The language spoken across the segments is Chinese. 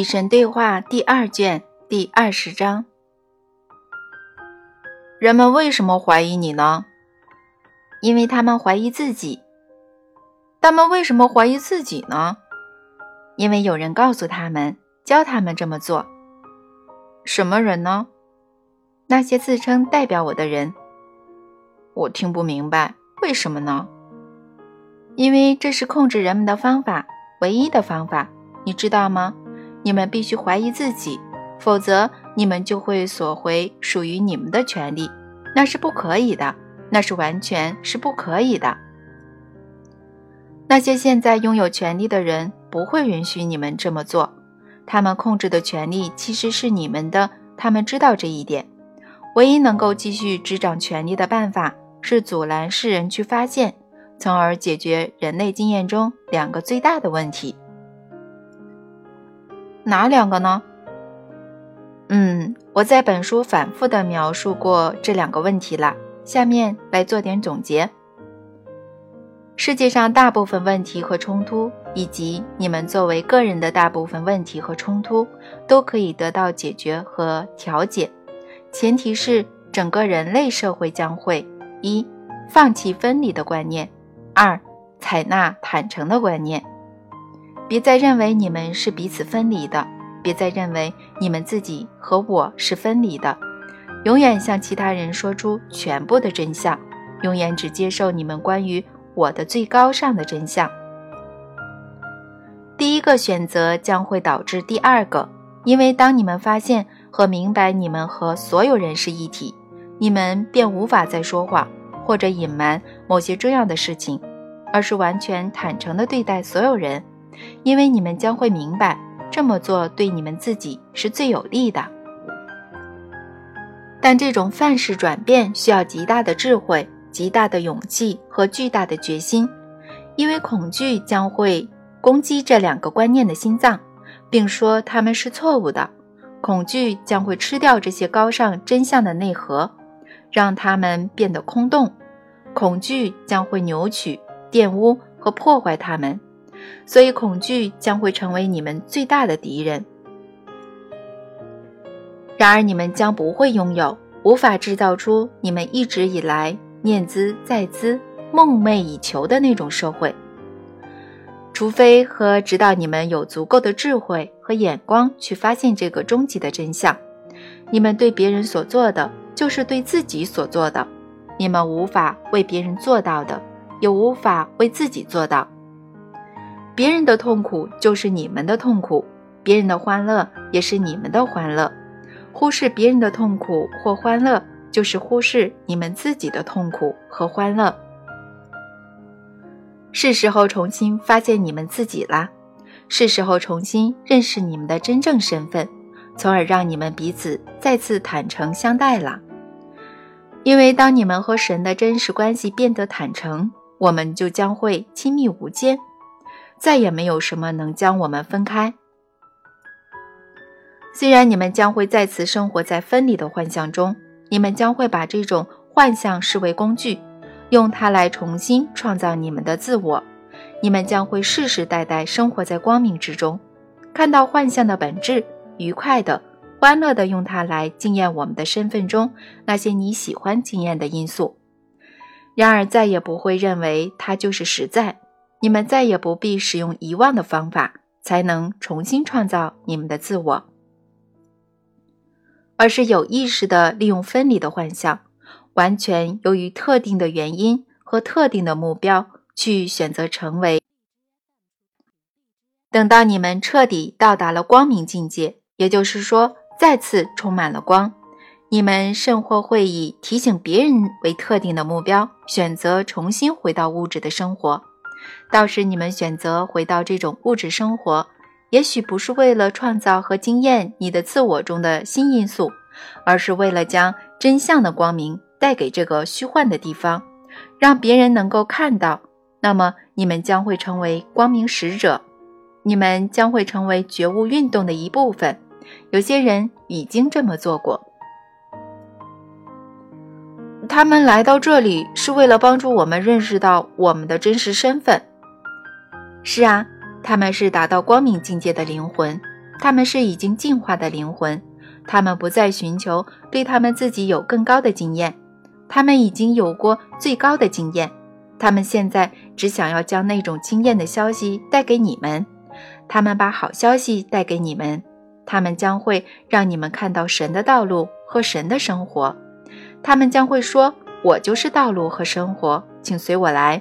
与神对话第二卷第二十章。人们为什么怀疑你呢？因为他们怀疑自己。他们为什么怀疑自己呢？因为有人告诉他们，教他们这么做。什么人呢？那些自称代表我的人。我听不明白，为什么呢？因为这是控制人们的方法，唯一的方法，你知道吗？你们必须怀疑自己，否则你们就会索回属于你们的权利，那是不可以的，那是完全是不可以的。那些现在拥有权利的人不会允许你们这么做，他们控制的权利其实是你们的，他们知道这一点。唯一能够继续执掌权力的办法是阻拦世人去发现，从而解决人类经验中两个最大的问题。哪两个呢？嗯，我在本书反复的描述过这两个问题了。下面来做点总结。世界上大部分问题和冲突，以及你们作为个人的大部分问题和冲突，都可以得到解决和调解，前提是整个人类社会将会一放弃分离的观念，二采纳坦诚的观念。别再认为你们是彼此分离的，别再认为你们自己和我是分离的。永远向其他人说出全部的真相，永远只接受你们关于我的最高尚的真相。第一个选择将会导致第二个，因为当你们发现和明白你们和所有人是一体，你们便无法再说谎或者隐瞒某些重要的事情，而是完全坦诚地对待所有人。因为你们将会明白，这么做对你们自己是最有利的。但这种范式转变需要极大的智慧、极大的勇气和巨大的决心，因为恐惧将会攻击这两个观念的心脏，并说他们是错误的。恐惧将会吃掉这些高尚真相的内核，让它们变得空洞。恐惧将会扭曲、玷污和破坏它们。所以，恐惧将会成为你们最大的敌人。然而，你们将不会拥有、无法制造出你们一直以来念兹在兹、梦寐以求的那种社会，除非和直到你们有足够的智慧和眼光去发现这个终极的真相。你们对别人所做的，就是对自己所做的。你们无法为别人做到的，也无法为自己做到。别人的痛苦就是你们的痛苦，别人的欢乐也是你们的欢乐。忽视别人的痛苦或欢乐，就是忽视你们自己的痛苦和欢乐。是时候重新发现你们自己啦，是时候重新认识你们的真正身份，从而让你们彼此再次坦诚相待了。因为当你们和神的真实关系变得坦诚，我们就将会亲密无间。再也没有什么能将我们分开。虽然你们将会再次生活在分离的幻象中，你们将会把这种幻象视为工具，用它来重新创造你们的自我。你们将会世世代代生活在光明之中，看到幻象的本质，愉快的、欢乐的用它来惊艳我们的身份中那些你喜欢惊艳的因素。然而，再也不会认为它就是实在。你们再也不必使用遗忘的方法才能重新创造你们的自我，而是有意识的利用分离的幻象，完全由于特定的原因和特定的目标去选择成为。等到你们彻底到达了光明境界，也就是说再次充满了光，你们甚或会以提醒别人为特定的目标，选择重新回到物质的生活。倒是你们选择回到这种物质生活，也许不是为了创造和经验你的自我中的新因素，而是为了将真相的光明带给这个虚幻的地方，让别人能够看到。那么，你们将会成为光明使者，你们将会成为觉悟运动的一部分。有些人已经这么做过。他们来到这里是为了帮助我们认识到我们的真实身份。是啊，他们是达到光明境界的灵魂，他们是已经进化的灵魂，他们不再寻求对他们自己有更高的经验，他们已经有过最高的经验，他们现在只想要将那种经验的消息带给你们。他们把好消息带给你们，他们将会让你们看到神的道路和神的生活。他们将会说：“我就是道路和生活，请随我来。”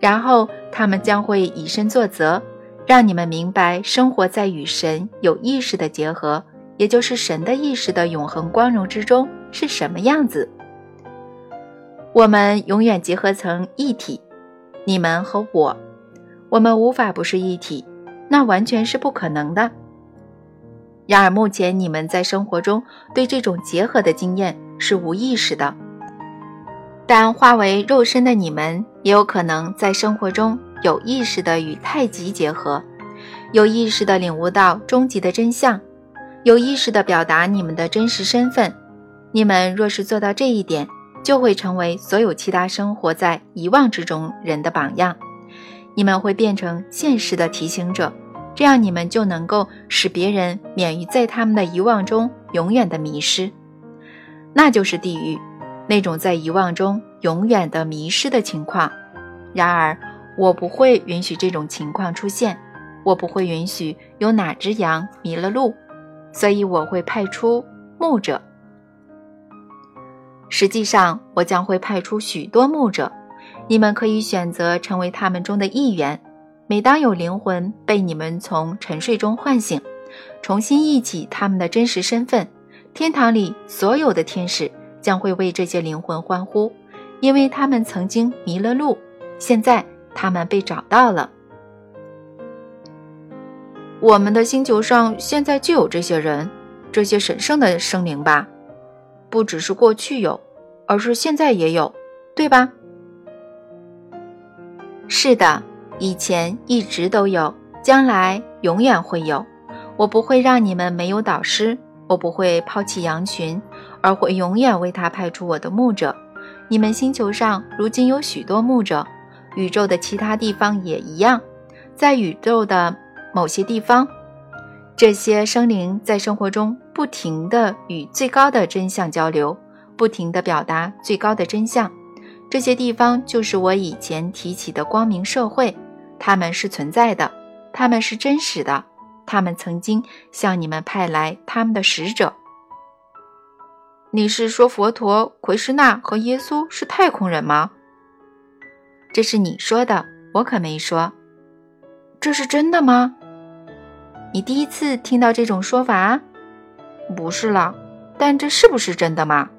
然后他们将会以身作则，让你们明白生活在与神有意识的结合，也就是神的意识的永恒光荣之中是什么样子。我们永远结合成一体，你们和我，我们无法不是一体。那完全是不可能的。然而，目前你们在生活中对这种结合的经验是无意识的，但化为肉身的你们也有可能在生活中有意识的与太极结合，有意识的领悟到终极的真相，有意识的表达你们的真实身份。你们若是做到这一点，就会成为所有其他生活在遗忘之中人的榜样。你们会变成现实的提醒者，这样你们就能够使别人免于在他们的遗忘中永远的迷失。那就是地狱，那种在遗忘中永远的迷失的情况。然而，我不会允许这种情况出现，我不会允许有哪只羊迷了路，所以我会派出牧者。实际上，我将会派出许多牧者。你们可以选择成为他们中的一员。每当有灵魂被你们从沉睡中唤醒，重新忆起他们的真实身份，天堂里所有的天使将会为这些灵魂欢呼，因为他们曾经迷了路，现在他们被找到了。我们的星球上现在就有这些人，这些神圣的生灵吧？不只是过去有，而是现在也有，对吧？是的，以前一直都有，将来永远会有。我不会让你们没有导师，我不会抛弃羊群，而会永远为他派出我的牧者。你们星球上如今有许多牧者，宇宙的其他地方也一样。在宇宙的某些地方，这些生灵在生活中不停地与最高的真相交流，不停地表达最高的真相。这些地方就是我以前提起的光明社会，他们是存在的，他们是真实的，他们曾经向你们派来他们的使者。你是说佛陀、奎师那和耶稣是太空人吗？这是你说的，我可没说。这是真的吗？你第一次听到这种说法？不是了，但这是不是真的吗？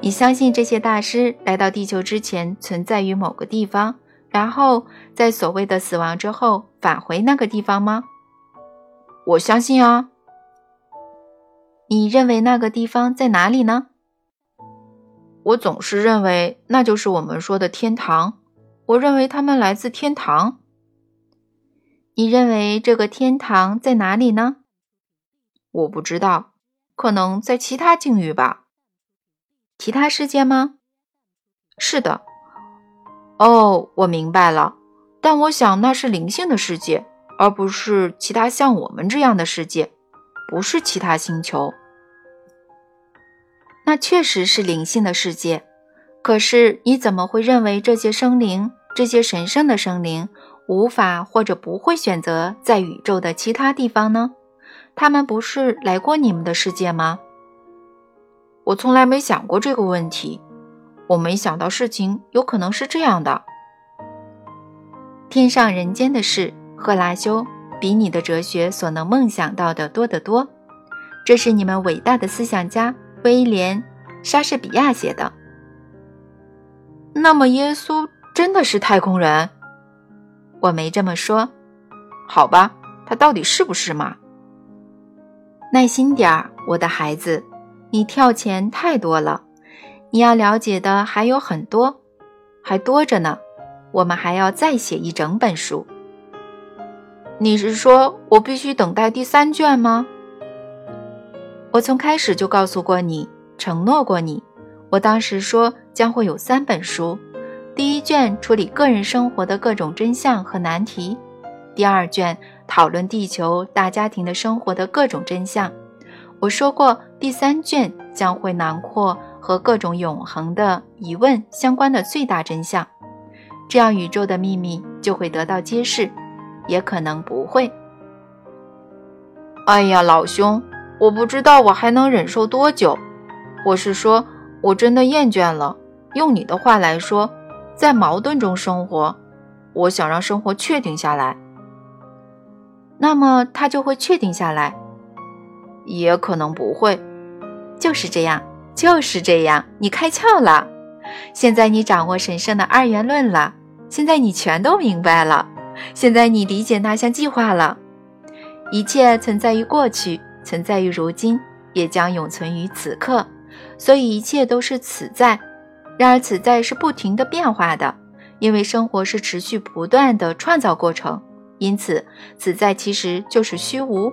你相信这些大师来到地球之前存在于某个地方，然后在所谓的死亡之后返回那个地方吗？我相信啊。你认为那个地方在哪里呢？我总是认为那就是我们说的天堂。我认为他们来自天堂。你认为这个天堂在哪里呢？我不知道，可能在其他境遇吧。其他世界吗？是的。哦，我明白了。但我想那是灵性的世界，而不是其他像我们这样的世界，不是其他星球。那确实是灵性的世界。可是你怎么会认为这些生灵，这些神圣的生灵，无法或者不会选择在宇宙的其他地方呢？他们不是来过你们的世界吗？我从来没想过这个问题，我没想到事情有可能是这样的。天上人间的事，赫拉修比你的哲学所能梦想到的多得多。这是你们伟大的思想家威廉·莎士比亚写的。那么，耶稣真的是太空人？我没这么说。好吧，他到底是不是嘛？耐心点儿，我的孩子。你跳钱太多了，你要了解的还有很多，还多着呢。我们还要再写一整本书。你是说我必须等待第三卷吗？我从开始就告诉过你，承诺过你。我当时说将会有三本书，第一卷处理个人生活的各种真相和难题，第二卷讨论地球大家庭的生活的各种真相。我说过，第三卷将会囊括和各种永恒的疑问相关的最大真相，这样宇宙的秘密就会得到揭示，也可能不会。哎呀，老兄，我不知道我还能忍受多久。我是说，我真的厌倦了。用你的话来说，在矛盾中生活。我想让生活确定下来，那么它就会确定下来。也可能不会。就是这样，就是这样。你开窍了。现在你掌握神圣的二元论了。现在你全都明白了。现在你理解那项计划了。一切存在于过去，存在于如今，也将永存于此刻。所以一切都是此在。然而此在是不停的变化的，因为生活是持续不断的创造过程。因此此在其实就是虚无。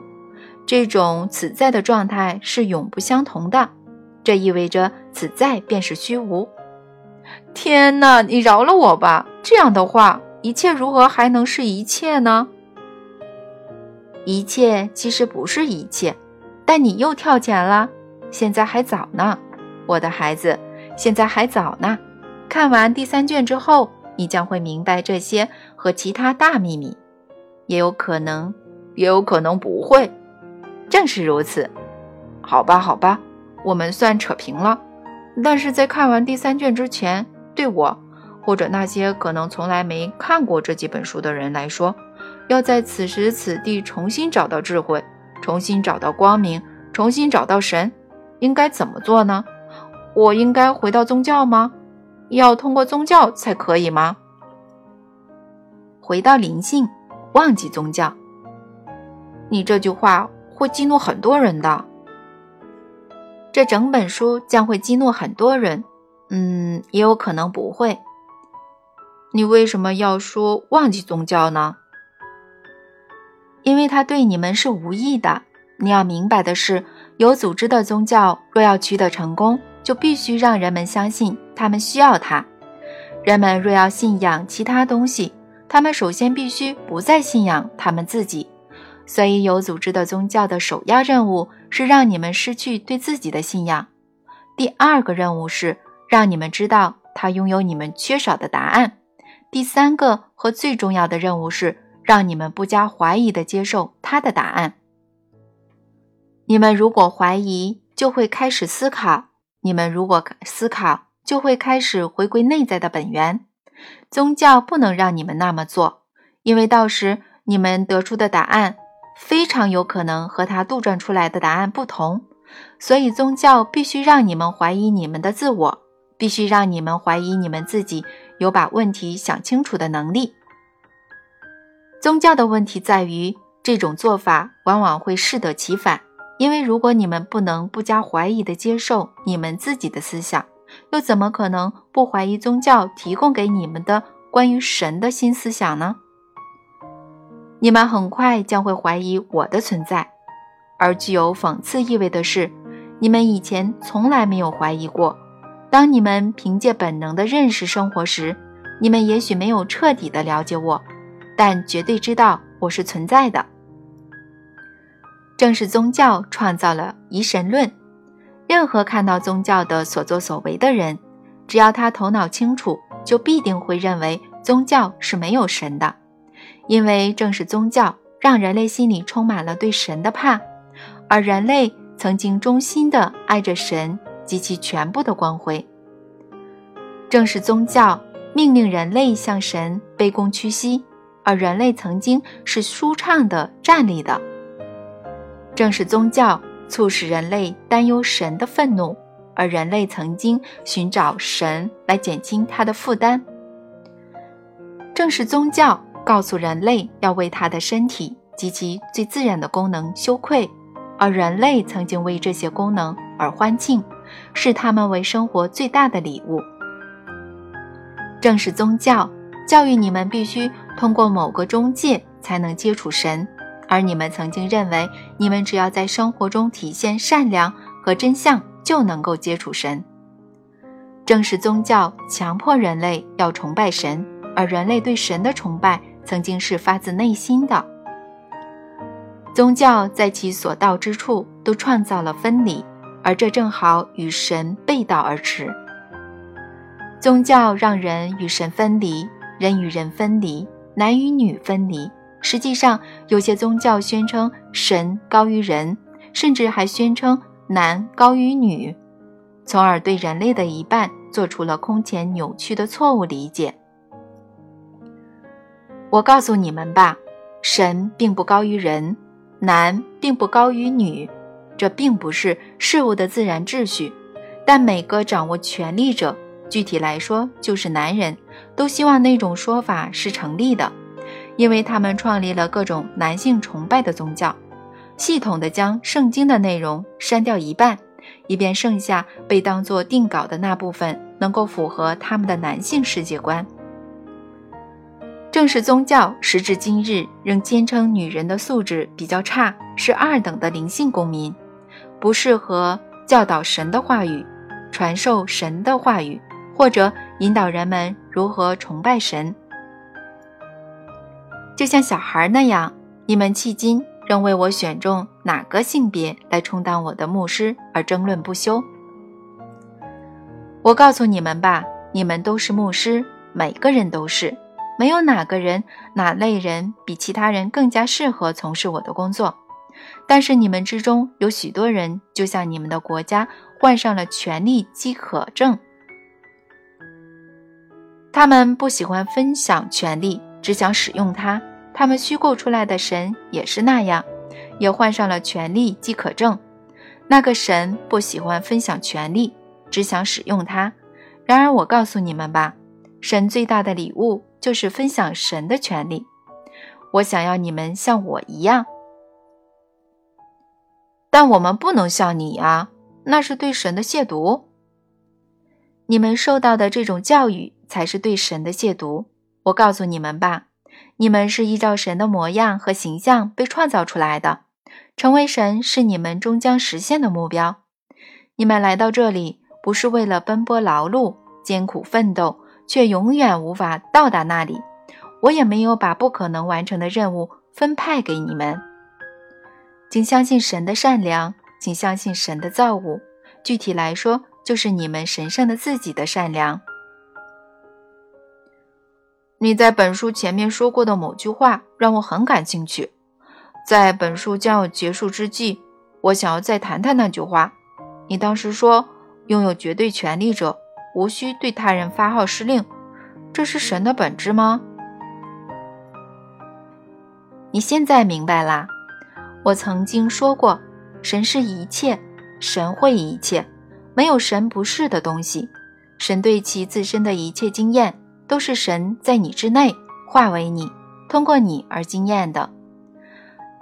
这种此在的状态是永不相同的。这意味着此在便是虚无。天哪，你饶了我吧！这样的话，一切如何还能是一切呢？一切其实不是一切，但你又跳前了。现在还早呢，我的孩子，现在还早呢。看完第三卷之后，你将会明白这些和其他大秘密。也有可能，也有可能不会。正是如此。好吧，好吧，我们算扯平了。但是在看完第三卷之前，对我或者那些可能从来没看过这几本书的人来说，要在此时此地重新找到智慧，重新找到光明，重新找到神，应该怎么做呢？我应该回到宗教吗？要通过宗教才可以吗？回到灵性，忘记宗教。你这句话会激怒很多人的。这整本书将会激怒很多人，嗯，也有可能不会。你为什么要说忘记宗教呢？因为它对你们是无益的。你要明白的是，有组织的宗教若要取得成功，就必须让人们相信他们需要它。人们若要信仰其他东西，他们首先必须不再信仰他们自己。所以，有组织的宗教的首要任务是让你们失去对自己的信仰。第二个任务是让你们知道他拥有你们缺少的答案。第三个和最重要的任务是。让你们不加怀疑的接受他的答案。你们如果怀疑，就会开始思考；你们如果思考，就会开始回归内在的本源。宗教不能让你们那么做，因为到时你们得出的答案非常有可能和他杜撰出来的答案不同。所以，宗教必须让你们怀疑你们的自我，必须让你们怀疑你们自己有把问题想清楚的能力。宗教的问题在于，这种做法往往会适得其反。因为如果你们不能不加怀疑地接受你们自己的思想，又怎么可能不怀疑宗教提供给你们的关于神的新思想呢？你们很快将会怀疑我的存在。而具有讽刺意味的是，你们以前从来没有怀疑过。当你们凭借本能的认识生活时，你们也许没有彻底的了解我。但绝对知道我是存在的。正是宗教创造了疑神论。任何看到宗教的所作所为的人，只要他头脑清楚，就必定会认为宗教是没有神的。因为正是宗教让人类心里充满了对神的怕，而人类曾经忠心的爱着神及其全部的光辉。正是宗教命令人类向神卑躬屈膝。而人类曾经是舒畅的站立的，正是宗教促使人类担忧神的愤怒，而人类曾经寻找神来减轻他的负担。正是宗教告诉人类要为他的身体及其最自然的功能羞愧，而人类曾经为这些功能而欢庆，视他们为生活最大的礼物。正是宗教教育你们必须。通过某个中介才能接触神，而你们曾经认为，你们只要在生活中体现善良和真相就能够接触神。正是宗教强迫人类要崇拜神，而人类对神的崇拜曾经是发自内心的。宗教在其所到之处都创造了分离，而这正好与神背道而驰。宗教让人与神分离，人与人分离，男与女分离。实际上，有些宗教宣称神高于人，甚至还宣称男高于女，从而对人类的一半做出了空前扭曲的错误理解。我告诉你们吧，神并不高于人，男并不高于女，这并不是事物的自然秩序。但每个掌握权力者，具体来说就是男人，都希望那种说法是成立的。因为他们创立了各种男性崇拜的宗教，系统的将圣经的内容删掉一半，以便剩下被当作定稿的那部分能够符合他们的男性世界观。正是宗教时至今日仍坚称女人的素质比较差，是二等的灵性公民，不适合教导神的话语，传授神的话语，或者引导人们如何崇拜神。就像小孩那样，你们迄今仍为我选中哪个性别来充当我的牧师而争论不休。我告诉你们吧，你们都是牧师，每个人都是，没有哪个人、哪类人比其他人更加适合从事我的工作。但是你们之中有许多人，就像你们的国家患上了权力饥渴症，他们不喜欢分享权力。只想使用它，他们虚构出来的神也是那样，也患上了权力饥渴症。那个神不喜欢分享权力，只想使用它。然而，我告诉你们吧，神最大的礼物就是分享神的权利。我想要你们像我一样，但我们不能像你啊，那是对神的亵渎。你们受到的这种教育才是对神的亵渎。我告诉你们吧，你们是依照神的模样和形象被创造出来的，成为神是你们终将实现的目标。你们来到这里不是为了奔波劳碌、艰苦奋斗，却永远无法到达那里。我也没有把不可能完成的任务分派给你们。请相信神的善良，请相信神的造物。具体来说，就是你们神圣的自己的善良。你在本书前面说过的某句话让我很感兴趣，在本书将要结束之际，我想要再谈谈那句话。你当时说，拥有绝对权力者无需对他人发号施令，这是神的本质吗？你现在明白啦？我曾经说过，神是一切，神会一切，没有神不是的东西。神对其自身的一切经验。都是神在你之内化为你，通过你而经验的。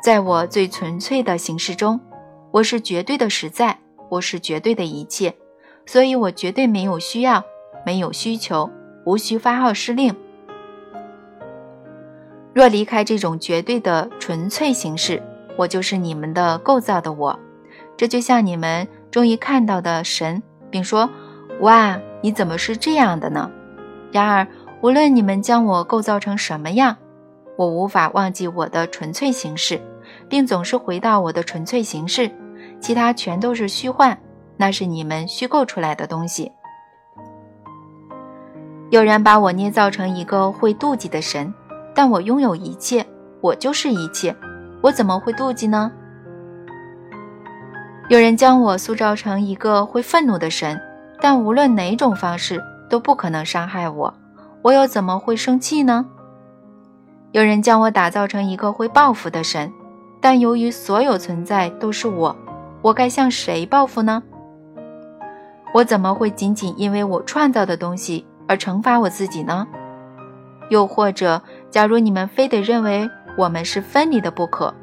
在我最纯粹的形式中，我是绝对的实在，我是绝对的一切，所以我绝对没有需要，没有需求，无需发号施令。若离开这种绝对的纯粹形式，我就是你们的构造的我。这就像你们终于看到的神，并说：“哇，你怎么是这样的呢？”然而，无论你们将我构造成什么样，我无法忘记我的纯粹形式，并总是回到我的纯粹形式。其他全都是虚幻，那是你们虚构出来的东西。有人把我捏造成一个会妒忌的神，但我拥有一切，我就是一切，我怎么会妒忌呢？有人将我塑造成一个会愤怒的神，但无论哪种方式。都不可能伤害我，我又怎么会生气呢？有人将我打造成一个会报复的神，但由于所有存在都是我，我该向谁报复呢？我怎么会仅仅因为我创造的东西而惩罚我自己呢？又或者，假如你们非得认为我们是分离的不可，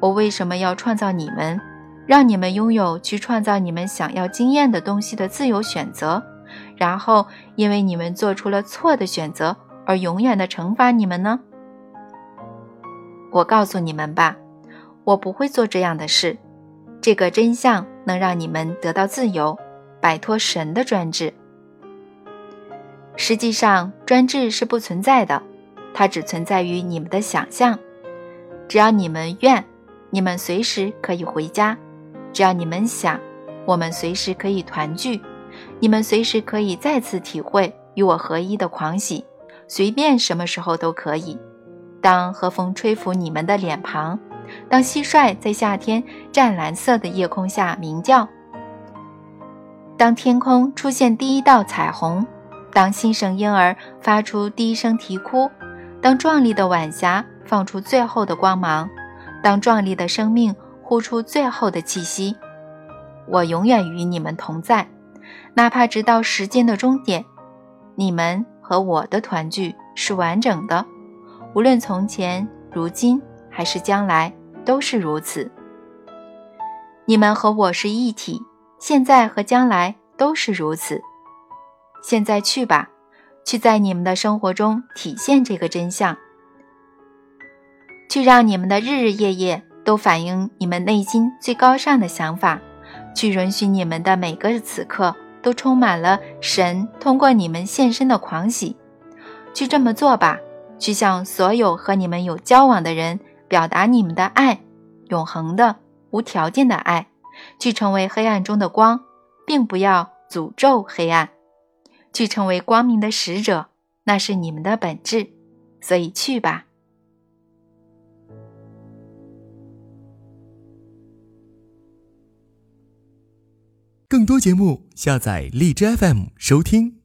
我为什么要创造你们，让你们拥有去创造你们想要经验的东西的自由选择？然后，因为你们做出了错的选择，而永远的惩罚你们呢？我告诉你们吧，我不会做这样的事。这个真相能让你们得到自由，摆脱神的专制。实际上，专制是不存在的，它只存在于你们的想象。只要你们愿，你们随时可以回家，只要你们想，我们随时可以团聚，你们随时可以再次体会与我合一的狂喜，随便什么时候都可以。当和风吹拂你们的脸庞，当蟋蟀在夏天湛蓝色的夜空下鸣叫，当天空出现第一道彩虹，当新生婴儿发出第一声啼哭，当壮丽的晚霞放出最后的光芒。当壮丽的生命呼出最后的气息，我永远与你们同在，哪怕直到时间的终点。你们和我的团聚是完整的，无论从前、如今还是将来，都是如此。你们和我是一体，现在和将来都是如此。现在去吧，去在你们的生活中体现这个真相。去让你们的日日夜夜都反映你们内心最高尚的想法，去允许你们的每个此刻都充满了神通过你们现身的狂喜。去这么做吧，去向所有和你们有交往的人表达你们的爱，永恒的、无条件的爱。去成为黑暗中的光，并不要诅咒黑暗。去成为光明的使者，那是你们的本质。所以去吧。更多节目，下载荔枝 FM 收听。